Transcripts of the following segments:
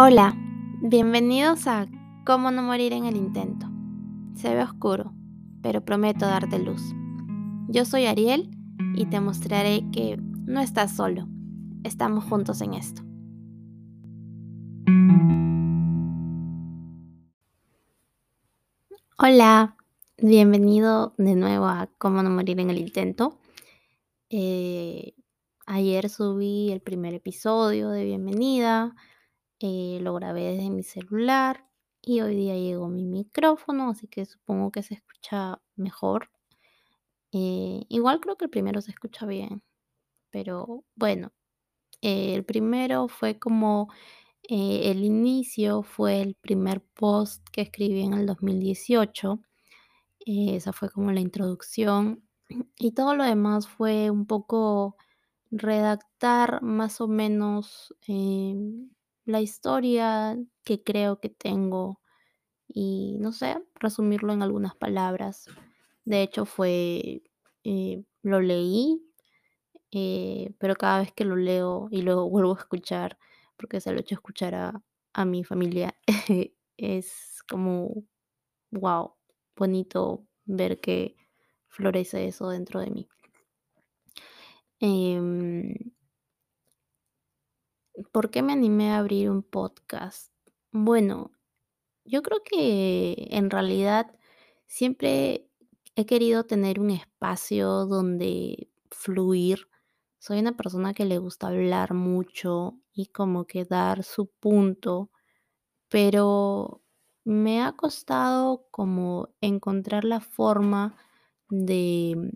Hola, bienvenidos a Cómo no morir en el intento. Se ve oscuro, pero prometo darte luz. Yo soy Ariel y te mostraré que no estás solo, estamos juntos en esto. Hola, bienvenido de nuevo a Cómo no morir en el intento. Eh, ayer subí el primer episodio de bienvenida, eh, lo grabé desde mi celular y hoy día llegó mi micrófono, así que supongo que se escucha mejor. Eh, igual creo que el primero se escucha bien, pero bueno, eh, el primero fue como el inicio, fue el primer post que escribí en el 2018. esa fue como la introducción y todo lo demás fue un poco redactar más o menos em, la historia que creo que tengo y no sé, resumirlo en algunas palabras. De hecho fue, eh, lo leí, eh, pero cada vez que lo leo y luego vuelvo a escuchar, porque se lo he hecho escuchar a, a mi familia, es como, wow, bonito ver que florece eso dentro de mí. Em, ¿Por qué me animé a abrir un podcast? Bueno, yo creo que en realidad siempre he querido tener un espacio donde fluir. Soy una persona que le gusta hablar mucho y como que dar su punto, pero me ha costado como encontrar la forma de,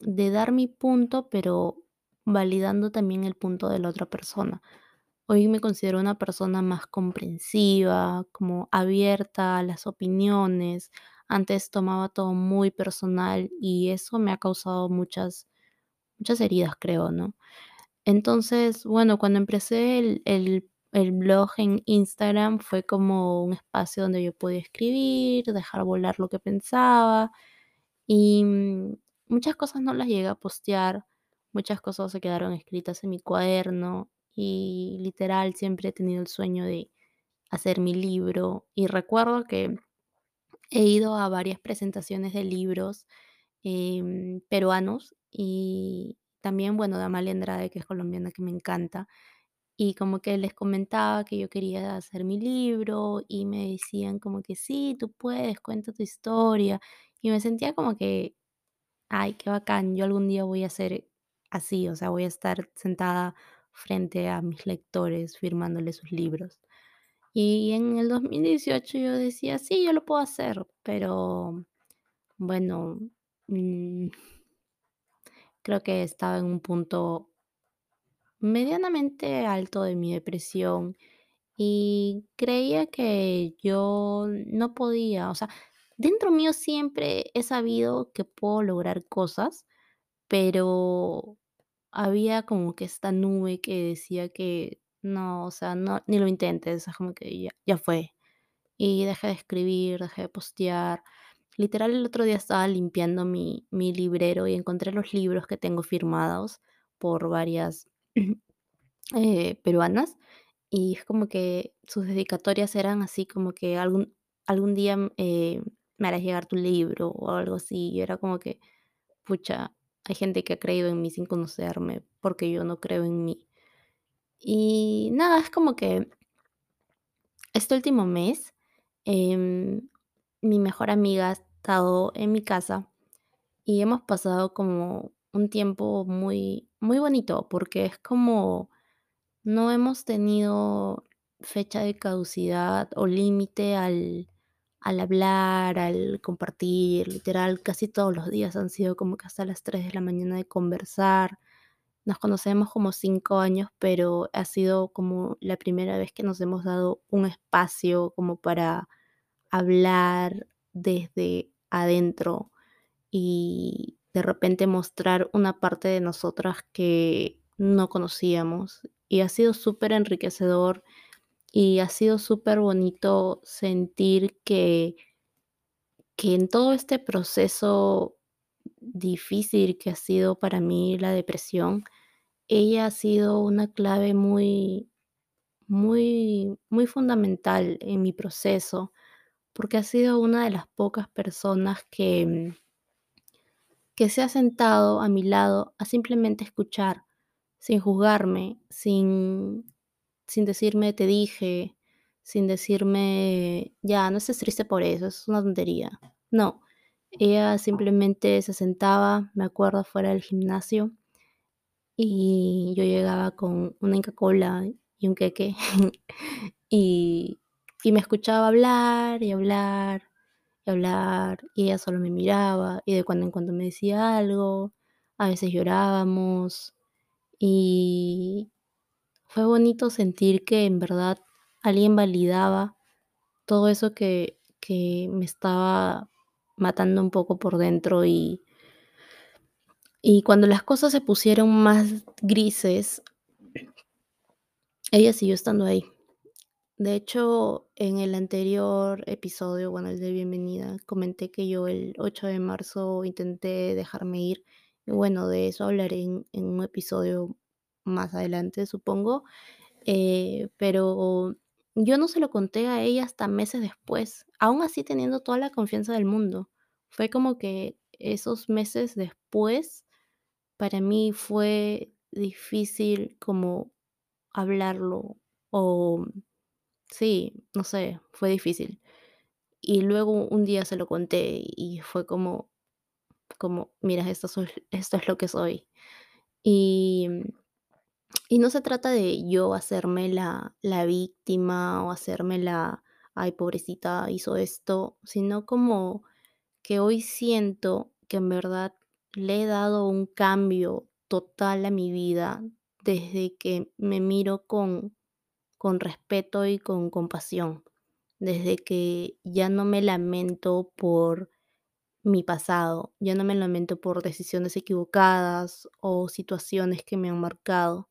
de dar mi punto, pero validando también el punto de la otra persona. Hoy me considero una persona más comprensiva, como abierta a las opiniones. Antes tomaba todo muy personal y eso me ha causado muchas, muchas heridas, creo, ¿no? Entonces, bueno, cuando empecé el, el, blog en Instagram fue como un espacio donde yo podía escribir, dejar volar lo que pensaba y mm, muchas cosas no las llegué a postear, muchas cosas se quedaron escritas en mi cuaderno y literal siempre he tenido el sueño de hacer mi libro y recuerdo que he ido a varias presentaciones de libros em, peruanos y también, bueno, de Amalia Andrade, que es colombiana, que me encanta. Y como que les comentaba que yo quería hacer mi libro y me decían como que sí, tú puedes, cuenta tu historia. Y me sentía como que, ay, qué bacán, yo algún día voy a ser así, o sea, voy a estar sentada frente a mis lectores firmándoles sus libros. Y en el 2018 yo decía, sí, yo lo puedo hacer, pero bueno, mm, creo que estaba en un punto medianamente alto de mi depresión y creía que yo no podía, o sea, dentro mío siempre he sabido que puedo lograr cosas, pero había como que esta nube que decía que no, o sea, no, ni lo intentes, es como que ya, ya fue. Y dejé de escribir, dejé de postear. Literal, el otro día estaba limpiando mi, mi librero y encontré los libros que tengo firmados por varias eh, peruanas. Y es como que sus dedicatorias eran así como que algún, algún día eh, me harás llegar tu libro o algo así. Y era como que, pucha, hay gente que ha creído en mí sin conocerme porque yo no creo en mí. Y nada, es como que este último mes em, mi mejor amiga ha estado en mi casa y hemos pasado como un tiempo muy, muy bonito porque es como no hemos tenido fecha de caducidad o límite al, al hablar, al compartir, literal, casi todos los días han sido como que hasta las 3 de la mañana de conversar. Nos conocemos como 5 años, pero ha sido como la primera vez que nos hemos dado un espacio como para hablar desde adentro y de repente mostrar una parte de nosotras que no conocíamos. Y ha sido súper enriquecedor y ha sido súper bonito sentir que, que en todo este proceso difícil que ha sido para mí la depresión, ella ha sido una clave muy, muy, muy fundamental en mi proceso, porque ha sido una de las pocas personas que, que se ha sentado a mi lado a simplemente escuchar, sin juzgarme, sin, sin decirme te dije, sin decirme ya, no estés triste por eso, es una tontería. No, ella simplemente se sentaba, me acuerdo, fuera del gimnasio y yo llegaba con una Inca Kola y un queque y, y me escuchaba hablar y hablar y hablar y ella solo me miraba y de cuando en cuando me decía algo, a veces llorábamos y fue bonito sentir que en verdad alguien validaba todo eso que, que me estaba matando un poco por dentro y, y cuando las cosas se pusieron más grises, ella siguió estando ahí. De hecho, en el anterior episodio, bueno, el de bienvenida, comenté que yo el 8 de marzo intenté dejarme ir. Y bueno, de eso hablaré en, en un episodio más adelante, supongo. Eh, pero yo no se lo conté a ella hasta meses después, aún así teniendo toda la confianza del mundo. Fue como que esos meses después, para mí fue difícil como hablarlo o Sí, no sé, fue difícil. Y luego un día se lo conté y fue como como: "Mira, esto esto es lo que soy". Y y no se trata de yo hacerme la la víctima o hacerme la: "Ay, pobrecita, hizo esto", sino como que hoy siento que en verdad le he dado un cambio total a mi vida desde que me miro con con respeto y con compasión, desde que ya no me lamento por mi pasado, ya no me lamento por decisiones equivocadas o situaciones que me han marcado.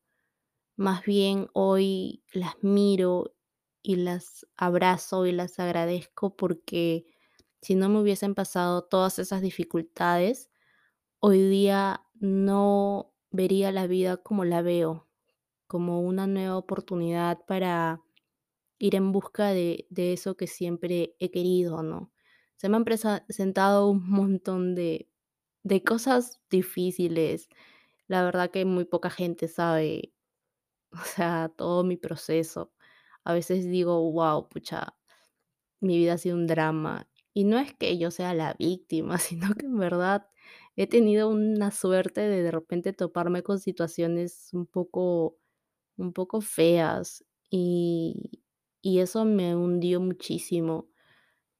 Más bien hoy las miro y las abrazo y las agradezco porque si no me hubiesen pasado todas esas dificultades, hoy día no vería la vida como la veo, como una nueva oportunidad para ir en busca de, de eso que siempre he querido, ¿no? Se me han presentado un montón de, de cosas difíciles. La verdad que muy poca gente sabe, o sea, todo mi proceso. A veces digo, wow, pucha, mi vida ha sido un drama. Y no es que yo sea la víctima, sino que en verdad he tenido una suerte de de repente toparme con situaciones un poco un poco feas y, y eso me hundió muchísimo.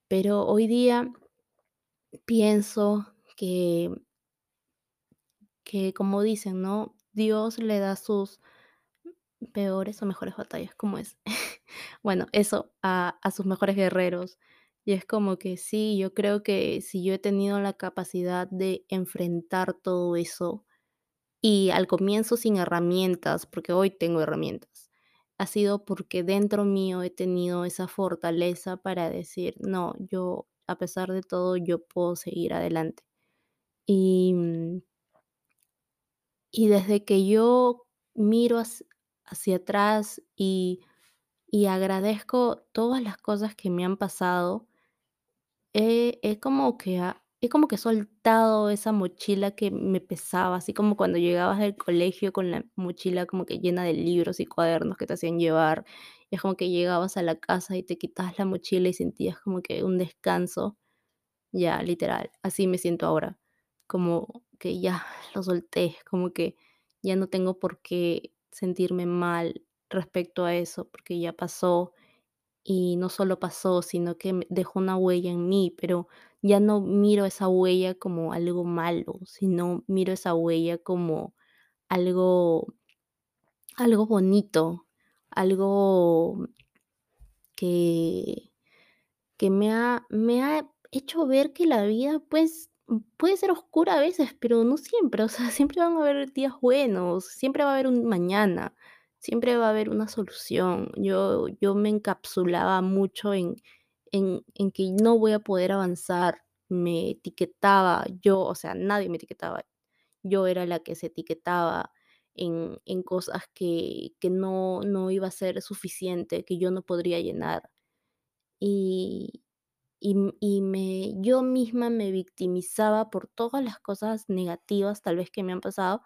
Pero hoy día pienso que, que como dicen, ¿no? Dios le da sus peores o mejores batallas, como es? Bueno, eso a, a sus mejores guerreros. Y es como que sí, yo creo que si yo he tenido la capacidad de enfrentar todo eso, Y al comienzo sin herramientas, porque hoy tengo herramientas, ha sido porque dentro mío he tenido esa fortaleza para decir, no, yo a pesar de todo, yo puedo seguir adelante. Y, mm, y desde que yo miro hacia, atrás y, y agradezco todas las cosas que me han pasado, He como que he como que soltado esa mochila que me pesaba, así como cuando llegabas del colegio con la mochila como que llena de libros y cuadernos que te hacían llevar, es como que llegabas a la casa y te quitabas la mochila y sentías como que un descanso. Ya, literal, así me siento ahora, como que ya lo solté, como que ya no tengo por qué sentirme mal respecto a eso, porque ya pasó y no solo pasó, sino que dejó una huella en mí, pero ya no miro esa huella como algo malo, sino miro esa huella como algo, algo bonito, algo que, que me ha, me ha hecho ver que la vida, pues, puede ser oscura a veces, pero no siempre. O sea, siempre van a haber días buenos, siempre va a haber un mañana, siempre va a haber una solución. Yo, yo me encapsulaba mucho en, en, en que no voy a poder avanzar. Me etiquetaba yo, o sea, nadie me etiquetaba. Yo era la que se etiquetaba en, en cosas que, que no, no iba a ser suficiente, que yo no podría llenar. Y, y, y me, yo misma me victimizaba por todas las cosas negativas tal vez que me han pasado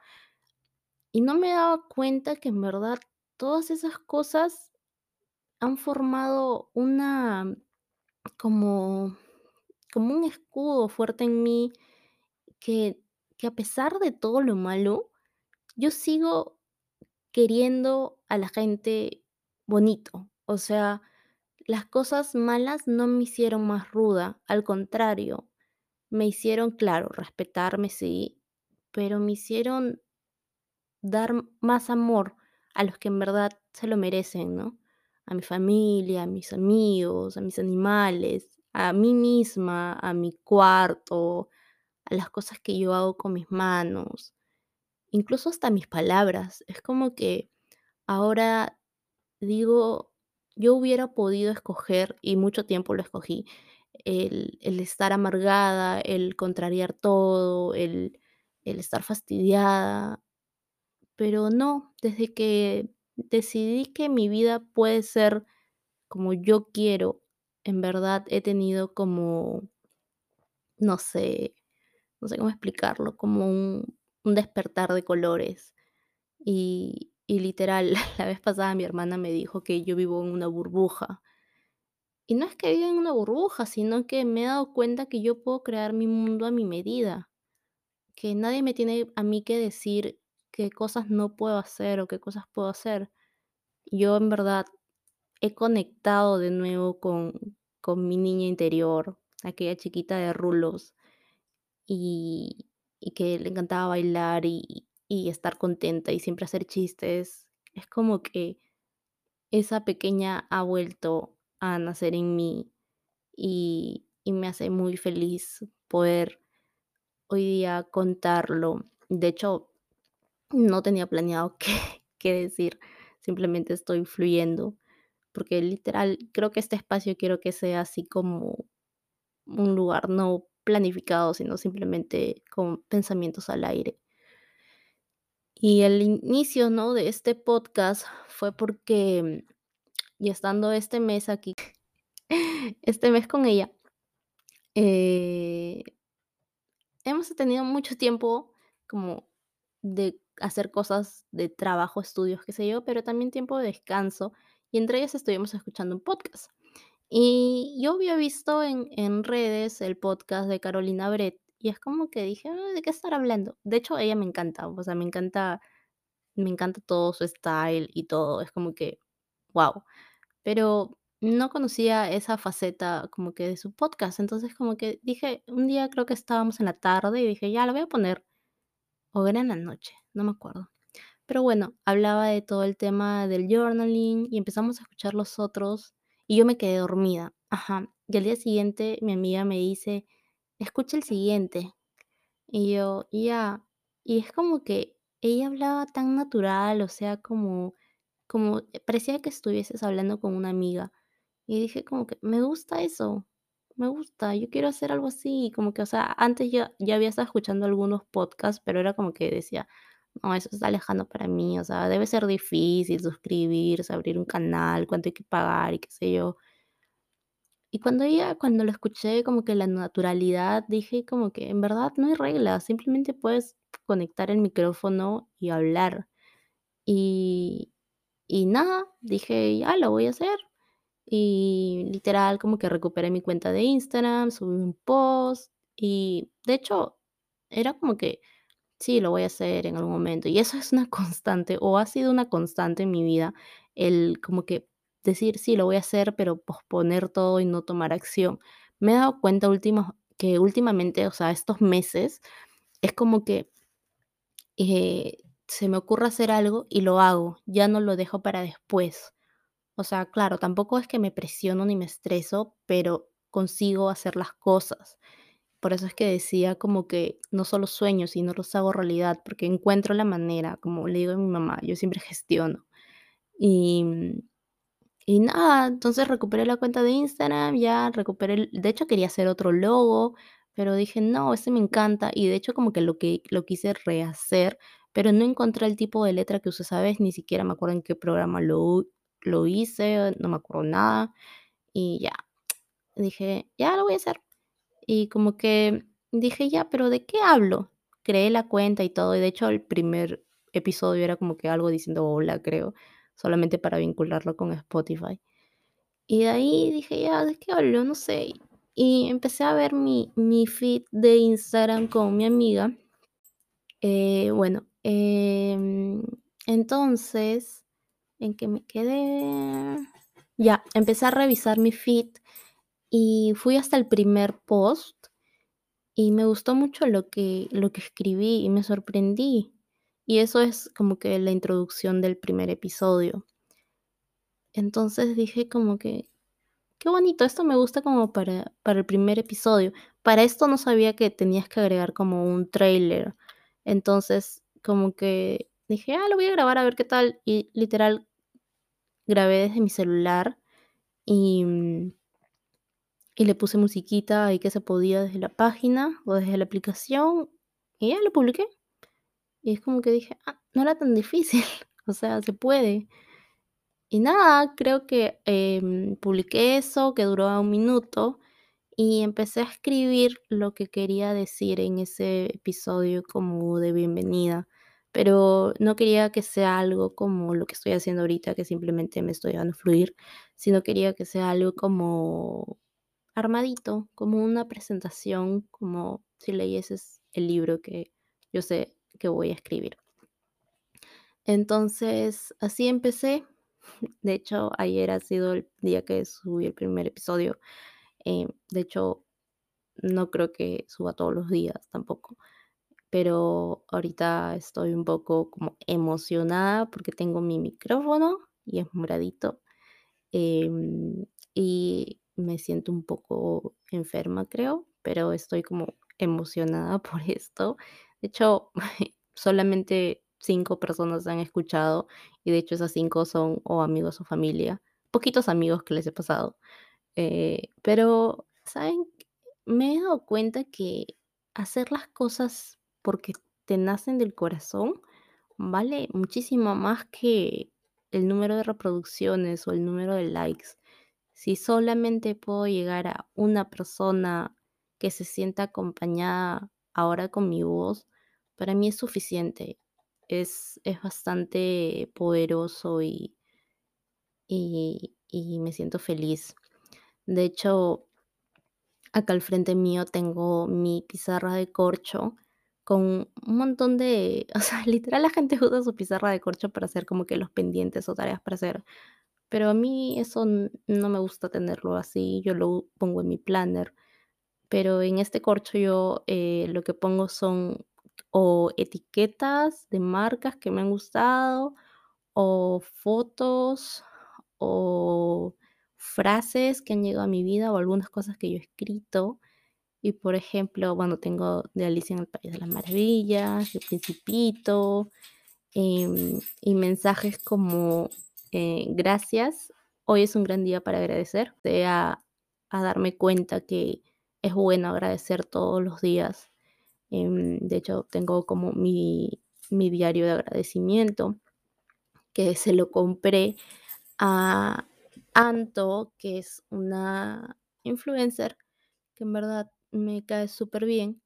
y no me daba cuenta que en verdad todas esas cosas han formado una como, como un escudo fuerte en mí que, que a pesar de todo lo malo, yo sigo queriendo a la gente bonito. O sea, las cosas malas no me hicieron más ruda, al contrario, me hicieron, claro, respetarme, sí, pero me hicieron dar más amor a los que en verdad se lo merecen, ¿no? A mi familia, a mis amigos, a mis animales, a mí misma, a mi cuarto, a las cosas que yo hago con mis manos, incluso hasta mis palabras. Es como que ahora digo, yo hubiera podido escoger, y mucho tiempo lo escogí, el, el estar amargada, el contrariar todo, el, el estar fastidiada, pero no, desde que decidí que mi vida puede ser como yo quiero, en verdad he tenido como, no sé, no sé cómo explicarlo, como un, un despertar de colores. Y, y literal, la vez pasada mi hermana me dijo que yo vivo en una burbuja. Y no es que viva en una burbuja, sino que me he dado cuenta que yo puedo crear mi mundo a mi medida, que nadie me tiene a mí que decir qué cosas no puedo hacer o qué cosas puedo hacer. Yo en verdad he conectado de nuevo con, con mi niña interior, aquella chiquita de rulos, y, y que le encantaba bailar y, y estar contenta y siempre hacer chistes. Es como que esa pequeña ha vuelto a nacer en mí y, y me hace muy feliz poder hoy día contarlo. De hecho, no tenía planeado qué, qué decir, simplemente estoy fluyendo porque literal creo que este espacio quiero que sea así como un lugar no planificado, sino simplemente con pensamientos al aire. Y el inicio, ¿no? de este podcast fue porque, y estando este mes aquí, este mes con ella, eh, hemos tenido mucho tiempo como de hacer cosas de trabajo, estudios, qué sé yo, pero también tiempo de descanso. Y entre ellas estuvimos escuchando un podcast. Y yo había visto en, en redes el podcast de Carolina Brett y es como que dije, "Ah, ¿de qué estar hablando? De hecho, ella me encanta, o sea, me encanta, me encanta todo su style y todo, es como que, wow. Pero no conocía esa faceta como que de su podcast, entonces como que dije, un día creo que estábamos en la tarde y dije, ya, lo voy a poner, o era en la noche, no me acuerdo. Pero bueno, hablaba de todo el tema del journaling y empezamos a escuchar los otros y yo me quedé dormida. Ajá. Y al día siguiente mi amiga me dice, escucha el siguiente. Y yo, ya. Y es como que ella hablaba tan natural, o sea, como, como eh, parecía que estuvieses hablando con una amiga. Y dije como que me gusta eso, me gusta, yo quiero hacer algo así. Como que, o sea, antes ya, ya había estado escuchando algunos podcasts, pero era como que decía, no, eso está lejano para mí, o sea, debe ser difícil suscribirse, abrir un canal, cuánto hay que pagar y qué sé yo. Y cuando ella, cuando lo escuché como que la naturalidad, dije como que en verdad no hay reglas, simplemente puedes conectar el micrófono y hablar. Y, y nada, dije, ya lo voy a hacer. Y literal como que recuperé mi cuenta de Instagram, subí un post y de hecho era como que Sí, lo voy a hacer en algún momento. Y eso es una constante, o ha sido una constante en mi vida, el como que decir, sí, lo voy a hacer, pero posponer todo y no tomar acción. Me he dado cuenta últimos, que últimamente, o sea, estos meses, es como que eh, se me ocurre hacer algo y lo hago, ya no lo dejo para después. O sea, claro, tampoco es que me presiono ni me estreso, pero consigo hacer las cosas. Por eso es que decía como que no solo sueño, sino los hago realidad, porque encuentro la manera, como le digo a mi mamá, yo siempre gestiono. Y, mm, y nada, entonces recuperé la cuenta de Instagram, ya recuperé, el- de hecho quería hacer otro logo, pero dije, no, ese me encanta. Y de hecho como que lo que lo quise rehacer, pero no encontré el tipo de letra que usé esa vez, ni siquiera me acuerdo en qué programa lo, lo hice, no me acuerdo nada. Y ya, dije, ya lo voy a hacer. Y como que dije, ya, pero ¿de qué hablo? Creé la cuenta y todo, y de hecho el primer episodio era como que algo diciendo hola, creo, solamente para vincularlo con Spotify. Y de ahí dije, ya, ¿de qué hablo? No sé. Y empecé a ver mi, mi feed de Instagram con mi amiga. Eh, bueno, em, entonces, ¿en qué me quedé? Ya, empecé a revisar mi feed y fui hasta el primer post y me gustó mucho lo que, lo que escribí y me sorprendí. Y eso es como que la introducción del primer episodio. Entonces dije como que, qué bonito, esto me gusta como para, para el primer episodio. Para esto no sabía que tenías que agregar como un trailer. Entonces como que dije, ah, lo voy a grabar a ver qué tal. Y literal grabé desde mi celular y, mm, y le puse musiquita ahí que se podía desde la página o desde la aplicación y ya lo publiqué. Y es como que dije, ah, no era tan difícil, o sea, se puede. Y nada, creo que em, publiqué eso, que duró un minuto, y empecé a escribir lo que quería decir en ese episodio como de bienvenida. Pero no quería que sea algo como lo que estoy haciendo ahorita, que simplemente me estoy dando fluir, sino quería que sea algo como armadito, como una presentación, como si leyeses el libro que yo sé que voy a escribir. Entonces, así empecé. De hecho, ayer ha sido el día que subí el primer episodio. Eh, de hecho, no creo que suba todos los días tampoco. Pero ahorita estoy un poco como emocionada porque tengo mi micrófono y es moradito. Em, y me siento un poco enferma, creo, pero estoy como emocionada por esto. De hecho, solamente cinco personas han escuchado y de hecho esas cinco son o amigos o familia, poquitos amigos que les he pasado. Eh, pero, ¿saben? Me he dado cuenta que hacer las cosas porque te nacen del corazón vale muchísimo más que el número de reproducciones o el número de likes. Si solamente puedo llegar a una persona que se sienta acompañada ahora con mi voz, para mí es suficiente. Es, es bastante poderoso y, y, y me siento feliz. De hecho, acá al frente mío tengo mi pizarra de corcho con un montón de, o sea, literal la gente usa su pizarra de corcho para hacer como que los pendientes o tareas para hacer. Pero a mí eso no me gusta tenerlo así, yo lo pongo en mi planner. Pero en este corcho yo eh, lo que pongo son o etiquetas de marcas que me han gustado, o fotos, o frases que han llegado a mi vida, o algunas cosas que yo he escrito. Y por ejemplo, bueno, tengo de Alicia en el País de las Maravillas, El Principito, em, y mensajes como eh, gracias, hoy es un gran día para agradecer, de a, a darme cuenta que es bueno agradecer todos los días. Em, de hecho, tengo como mi, mi diario de agradecimiento, que se lo compré a Anto, que es una influencer que en verdad me cae súper bien.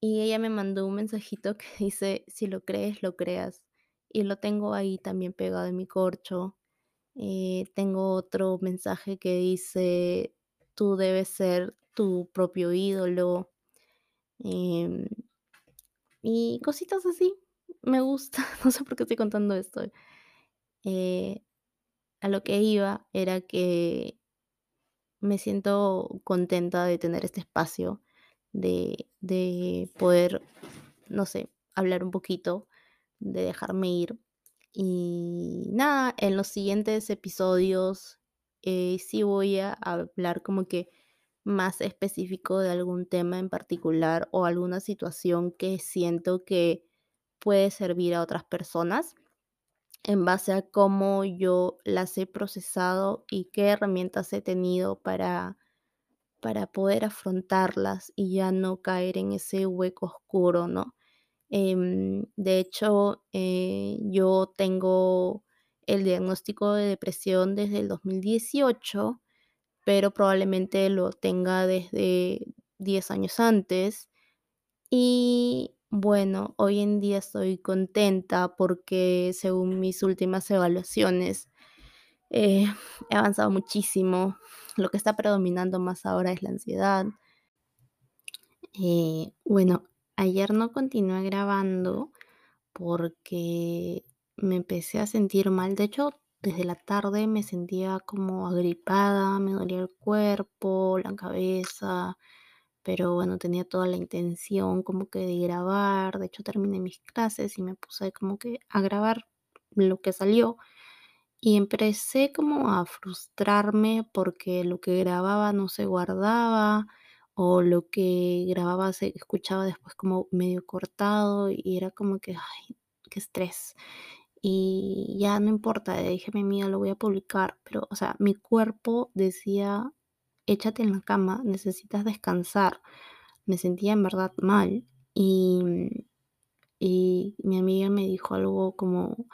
Y ella me mandó un mensajito que dice, si lo crees, lo creas. Y lo tengo ahí también pegado en mi corcho. Eh, tengo otro mensaje que dice, tú debes ser tu propio ídolo. em, y cositas así. Me gusta. No sé por qué estoy contando esto. Eh, a lo que iba era que me siento contenta de tener este espacio, de, de poder, no sé, hablar un poquito, de dejarme ir. Y nada, en los siguientes episodios eh, sí voy a hablar como que más específico de algún tema en particular o alguna situación que siento que puede servir a otras personas en base a cómo yo las he procesado y qué herramientas he tenido para, para poder afrontarlas y ya no caer en ese hueco oscuro, ¿no? Em, de hecho, eh, yo tengo el diagnóstico de depresión desde el 2018, pero probablemente lo tenga desde 10 años antes. Y bueno, hoy en día estoy contenta porque según mis últimas evaluaciones, eh, he avanzado muchísimo. Lo que está predominando más ahora es la ansiedad. Eh, bueno, ayer no continué grabando porque me empecé a sentir mal. De hecho, desde la tarde me sentía como agripada, me dolía el cuerpo, la cabeza, pero bueno, tenía toda la intención como que de grabar. De hecho, terminé mis clases y me puse como que a grabar lo que salió. Y empecé como a frustrarme porque lo que grababa no se guardaba o lo que grababa se escuchaba después como medio cortado y era como que, ay, qué estrés. Y ya no importa, dije mi amiga, lo voy a publicar, pero, o sea, mi cuerpo decía, échate en la cama, necesitas descansar. Me sentía en verdad mal y, y mi amiga me dijo algo como,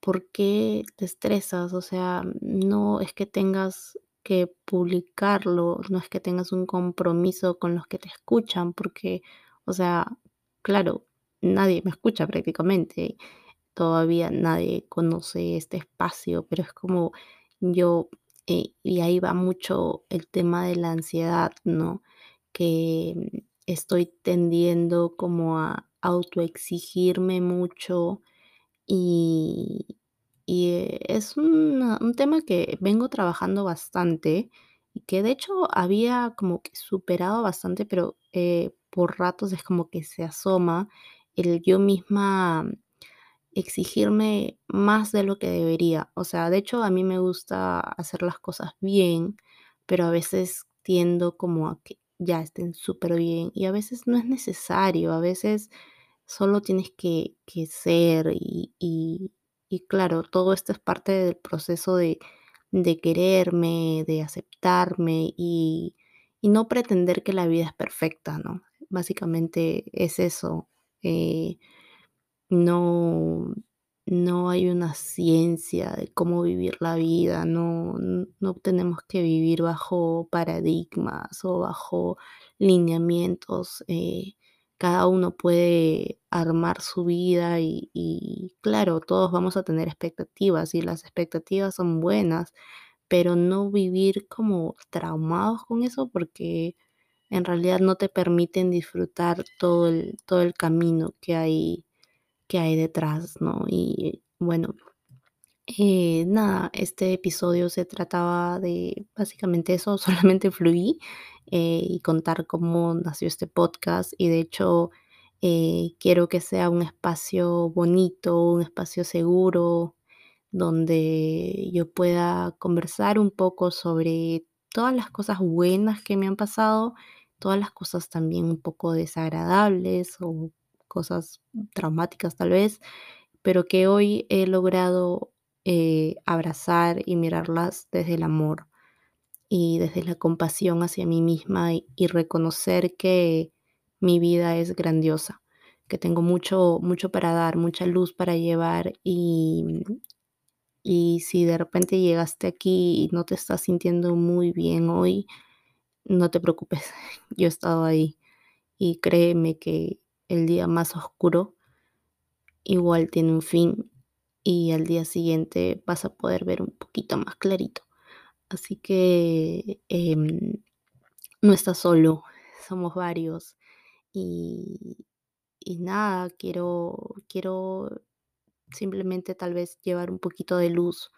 ¿por qué te estresas? O sea, no es que tengas que publicarlo, no es que tengas un compromiso con los que te escuchan, porque, o sea, claro, nadie me escucha prácticamente, todavía nadie conoce este espacio, pero es como yo, eh, y ahí va mucho el tema de la ansiedad, ¿no? Que estoy tendiendo como a autoexigirme mucho y, y, eh, es un tema que vengo trabajando bastante y que de hecho había como que superado bastante, pero, eh, por ratos es como que se asoma el yo misma exigirme más de lo que debería. O sea, de hecho, a mí me gusta hacer las cosas bien, pero a veces tiendo como a que ya estén súper bien y a veces no es necesario, a veces solo tienes que, que ser y, y- claro, todo esto es parte del proceso de, de quererme, de aceptarme y, y no pretender que la vida es perfecta, ¿no? Básicamente es eso. eh, no, no hay una ciencia de cómo vivir la vida, no, no tenemos que vivir bajo paradigmas o bajo lineamientos. eh, cada uno puede armar su vida y, y claro, todos vamos a tener expectativas y las expectativas son buenas, pero no vivir como traumados con eso porque en realidad no te permiten disfrutar todo el, todo el camino que hay que hay detrás, ¿no? Y bueno, eh, nada, este episodio se trataba de básicamente eso, solamente fluí eh, y contar cómo nació este podcast y de hecho eh, quiero que sea un espacio bonito, un espacio seguro, donde yo pueda conversar un poco sobre todas las cosas buenas que me han pasado, todas las cosas también un poco desagradables o cosas traumáticas tal vez, pero que hoy he logrado eh, abrazar y mirarlas desde el amor y desde la compasión hacia mí misma y, reconocer que mi vida es grandiosa, que tengo mucho, mucho para dar, mucha luz para llevar y, y si de repente llegaste aquí y no te estás sintiendo muy bien hoy, no te preocupes, yo he estado ahí y créeme que el día más oscuro igual tiene un fin y al día siguiente vas a poder ver un poquito más clarito. Así que em, no estás solo, somos varios y, y nada, quiero, quiero simplemente tal vez llevar un poquito de luz,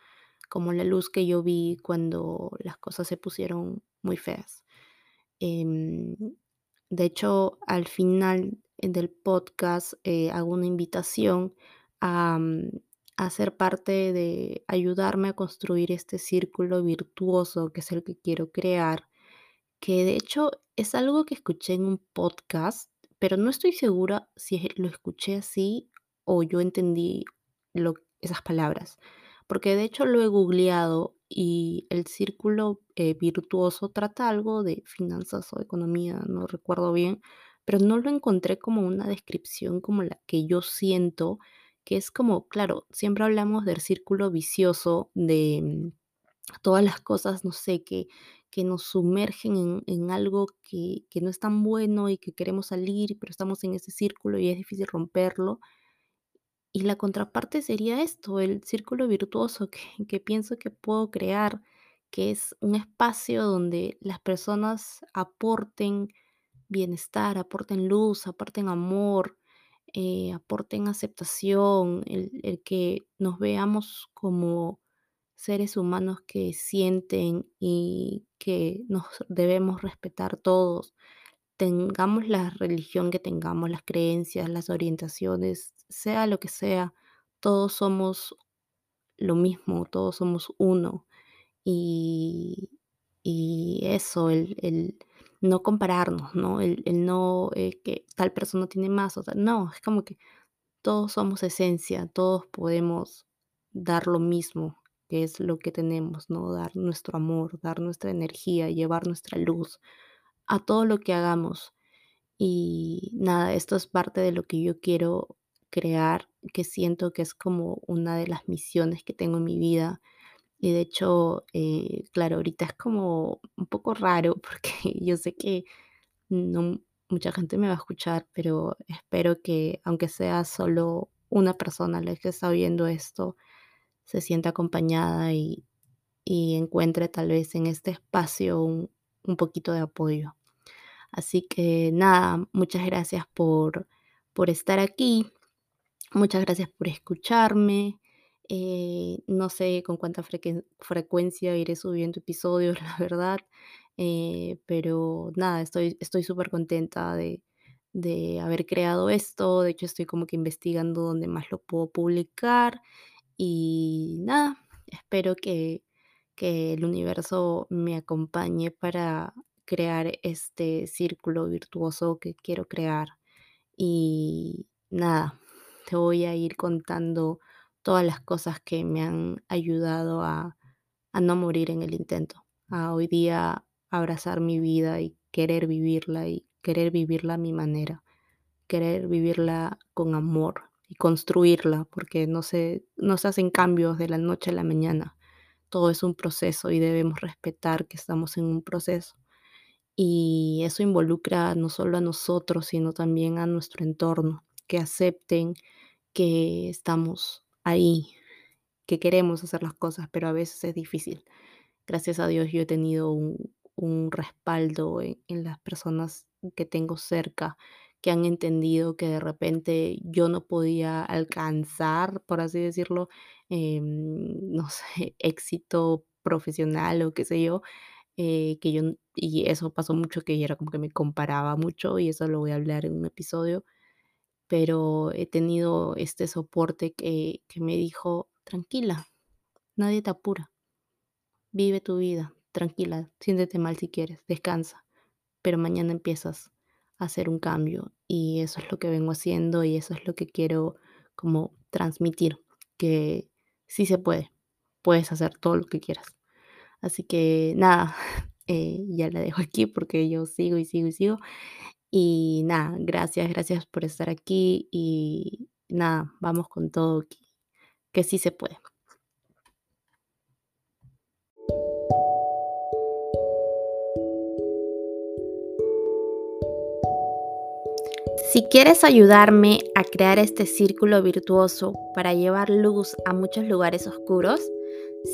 como la luz que yo vi cuando las cosas se pusieron muy feas. Em, de hecho, al final del podcast eh, hago una invitación a, mm, a ser parte de ayudarme a construir este círculo virtuoso que es el que quiero crear, que de hecho es algo que escuché en un podcast, pero no estoy segura si lo escuché así o yo entendí esas palabras, porque de hecho lo he googleado y el círculo eh, virtuoso trata algo de finanzas o economía, no recuerdo bien, pero no lo encontré como una descripción como la que yo siento, que es como, claro, siempre hablamos del círculo vicioso de mm, todas las cosas, no sé, que, que nos sumergen en, en algo que, que no es tan bueno y que queremos salir, pero estamos en ese círculo y es difícil romperlo. Y la contraparte sería esto, el círculo virtuoso que, que pienso que puedo crear, que es un espacio donde las personas aporten bienestar, aporten luz, aporten amor, eh, aporten aceptación, el, el que nos veamos como seres humanos que sienten y que nos debemos respetar todos tengamos la religión que tengamos, las creencias, las orientaciones, sea lo que sea, todos somos lo mismo, todos somos uno. Y, y eso, el, el no compararnos, ¿no? El, el no que tal persona tiene más o tal. No, es como que todos somos esencia, todos podemos dar lo mismo, que es lo que tenemos, ¿no? Dar nuestro amor, dar nuestra energía, llevar nuestra luz a todo lo que hagamos. Y nada, esto es parte de lo que yo quiero crear, que siento que es como una de las misiones que tengo en mi vida. Y de hecho, eh, claro, ahorita es como un poco raro porque yo sé que no mucha gente me va a escuchar, pero espero que aunque sea solo una persona la que está viendo esto, se sienta acompañada y, y encuentre tal vez en este espacio un, un poquito de apoyo. Así que nada, muchas gracias por, por estar aquí, muchas gracias por escucharme. Eh, no sé con cuánta frecuencia iré subiendo episodios, la verdad, eh, pero nada, estoy estoy súper contenta de, de haber creado esto. De hecho, estoy como que investigando dónde más lo puedo publicar y nada, espero que, que el universo me acompañe para crear este círculo virtuoso que quiero crear. Y nada, te voy a ir contando todas las cosas que me han ayudado a, no morir en el intento, a hoy día abrazar mi vida y querer vivirla y querer vivirla a mi manera querer vivirla con amor y construirla, porque no se, no se hacen cambios de la noche a la mañana. Todo es un proceso y debemos respetar que estamos en un proceso. Y eso involucra no solo a nosotros, sino también a nuestro entorno, que acepten que estamos ahí, que queremos hacer las cosas, pero a veces es difícil. Gracias a Dios yo he tenido un, un respaldo en, las personas que tengo cerca que han entendido que de repente yo no podía alcanzar, por así decirlo, em, no sé, éxito profesional o qué sé yo, eh, que yo, y eso pasó mucho, que yo era como que me comparaba mucho, y eso lo voy a hablar en un episodio, pero he tenido este soporte que, que me dijo, tranquila, nadie te apura Vive tu vida, tranquila, siéntete mal si quieres, descansa, pero mañana empiezas a hacer un cambio y eso es lo que vengo haciendo y eso es lo que quiero como transmitir, que sí se puede, puedes hacer todo lo que quieras. Así que nada, eh, ya la dejo aquí porque yo sigo y sigo y sigo. Y nada, gracias, gracias por estar aquí y nada, vamos con todo, que, sí se puede. Si quieres ayudarme a crear este círculo virtuoso para llevar luz a muchos lugares oscuros,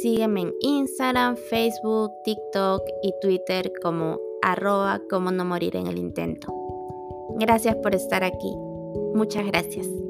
sígueme en Instagram, Facebook, TikTok y Twitter como arroba como no morir en el intento. Gracias por estar aquí. Muchas gracias.